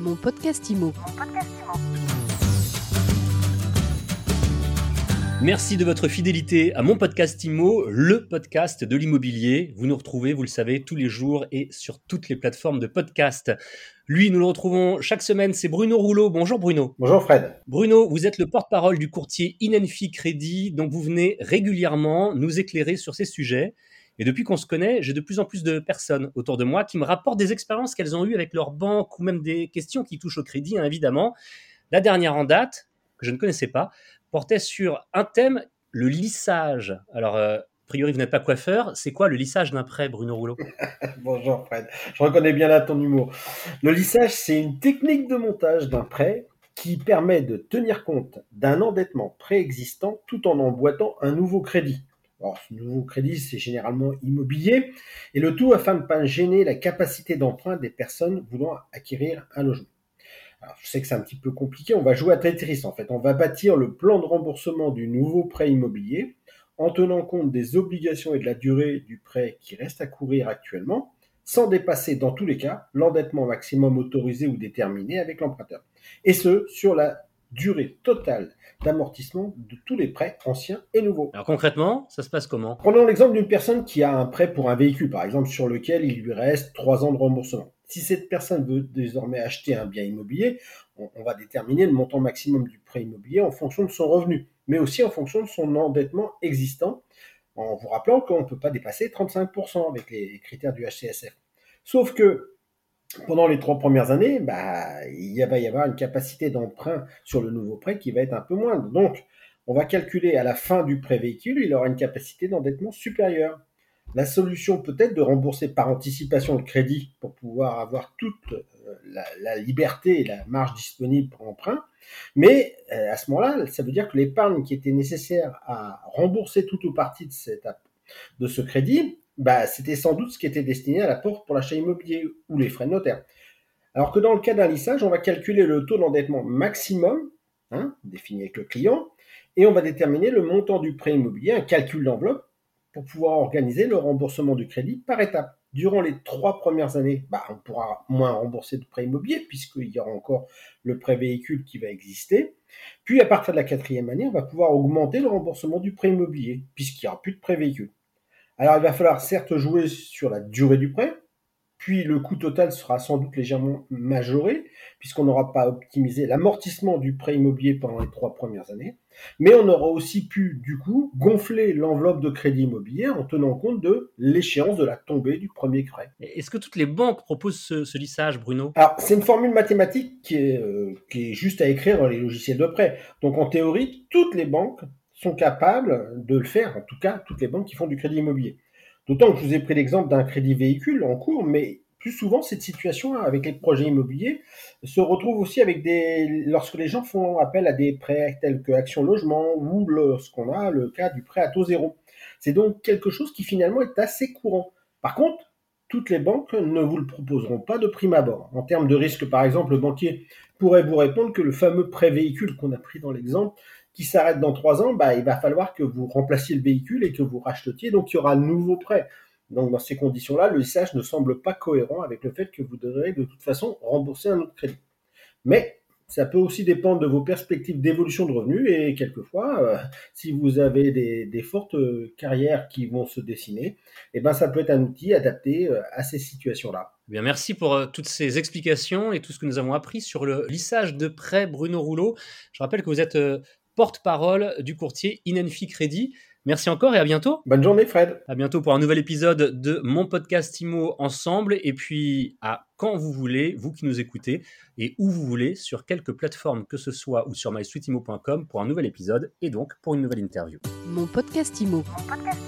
Mon podcast IMO. Merci de votre fidélité à mon podcast IMO, le podcast de l'immobilier. Vous nous retrouvez, vous le savez, tous les jours et sur toutes les plateformes de podcast. Lui, nous le retrouvons chaque semaine, c'est Bruno Rouleau. Bonjour Bruno. Bonjour Fred. Bruno, vous êtes le porte-parole du courtier Inenfi Crédit, donc vous venez régulièrement nous éclairer sur ces sujets. Et depuis qu'on se connaît, j'ai de plus en plus de personnes autour de moi qui me rapportent des expériences qu'elles ont eues avec leur banque ou même des questions qui touchent au crédit, hein, évidemment. La dernière en date, que je ne connaissais pas, portait sur un thème, le lissage. Alors, euh, a priori, vous n'êtes pas coiffeur. C'est quoi le lissage d'un prêt, Bruno Rouleau? Bonjour Fred. Je reconnais bien là ton humour. Le lissage, c'est une technique de montage d'un prêt qui permet de tenir compte d'un endettement préexistant tout en emboîtant un nouveau crédit. Alors, ce nouveau crédit, c'est généralement immobilier, et le tout afin de ne pas gêner la capacité d'emprunt des personnes voulant acquérir un logement. Je sais que c'est un petit peu compliqué, on va jouer à Tetris en fait. On va bâtir le plan de remboursement du nouveau prêt immobilier en tenant compte des obligations et de la durée du prêt qui reste à courir actuellement, sans dépasser dans tous les cas l'endettement maximum autorisé ou déterminé avec l'emprunteur. Et ce, sur la durée totale d'amortissement de tous les prêts anciens et nouveaux. Alors concrètement, ça se passe comment? Prenons l'exemple d'une personne qui a un prêt pour un véhicule, par exemple, sur lequel il lui reste trois ans de remboursement. Si cette personne veut désormais acheter un bien immobilier, on, on va déterminer le montant maximum du prêt immobilier en fonction de son revenu, mais aussi en fonction de son endettement existant, en vous rappelant qu'on ne peut pas dépasser 35% avec les critères du HCSF. Sauf que pendant les trois premières années, bah, il va y avoir une capacité d'emprunt sur le nouveau prêt qui va être un peu moindre. Donc, on va calculer à la fin du prêt véhicule, il aura une capacité d'endettement supérieure. La solution peut être de rembourser par anticipation le crédit pour pouvoir avoir toute euh, la, liberté et la marge disponible pour emprunt. Mais euh, à ce moment-là, ça veut dire que l'épargne qui était nécessaire à rembourser tout ou partie de ce crédit, bah, c'était sans doute ce qui était destiné à la porte pour l'achat immobilier ou les frais de notaire. Alors que dans le cas d'un lissage, on va calculer le taux d'endettement maximum, hein, défini avec le client, et on va déterminer le montant du prêt immobilier, un calcul d'enveloppe, pour pouvoir organiser le remboursement du crédit par étapes. Durant les trois premières années, bah, on pourra moins rembourser de prêt immobilier puisqu'il y aura encore le prêt véhicule qui va exister. Puis à partir de la quatrième année, on va pouvoir augmenter le remboursement du prêt immobilier puisqu'il n'y aura plus de prêt véhicule. Alors il va falloir certes jouer sur la durée du prêt, puis le coût total sera sans doute légèrement majoré, puisqu'on n'aura pas optimisé l'amortissement du prêt immobilier pendant les trois premières années, mais on aura aussi pu, du coup, gonfler l'enveloppe de crédit immobilier en tenant compte de l'échéance de la tombée du premier prêt. Est-ce que toutes les banques proposent ce, ce lissage, Bruno? Alors, c'est une formule mathématique qui est, euh, qui est juste à écrire dans les logiciels de prêt. Donc, en théorie, toutes les banques sont capables de le faire, en tout cas, toutes les banques qui font du crédit immobilier. D'autant que je vous ai pris l'exemple d'un crédit véhicule en cours, mais plus souvent, cette situation avec les projets immobiliers se retrouve aussi avec des, lorsque les gens font appel à des prêts tels que Action Logement ou lorsqu'on a le cas du prêt à taux zéro. C'est donc quelque chose qui finalement est assez courant. Par contre, toutes les banques ne vous le proposeront pas de prime abord. En termes de risque, par exemple, le banquier pourrait vous répondre que le fameux prêt véhicule qu'on a pris dans l'exemple qui s'arrête dans trois ans, bah, il va falloir que vous remplaciez le véhicule et que vous rachetiez, donc il y aura un nouveau prêt. Donc dans ces conditions-là, le lissage ne semble pas cohérent avec le fait que vous devrez de toute façon rembourser un autre crédit. Mais ça peut aussi dépendre de vos perspectives d'évolution de revenus et quelquefois, euh, si vous avez des, des, fortes carrières qui vont se dessiner, eh ben ça peut être un outil adapté euh, à ces situations-là. Eh bien, merci pour euh, toutes ces explications et tout ce que nous avons appris sur le lissage de prêt Bruno Rouleau. Je rappelle que vous êtes euh, porte-parole du courtier Inenfi Crédit. Merci encore et à bientôt. Bonne journée Fred. À bientôt pour un nouvel épisode de mon podcast IMO ensemble et puis à quand vous voulez, vous qui nous écoutez et où vous voulez sur quelques plateformes que ce soit ou sur mysweetimo.com pour un nouvel épisode et donc pour une nouvelle interview. Mon podcast IMO. Mon podcast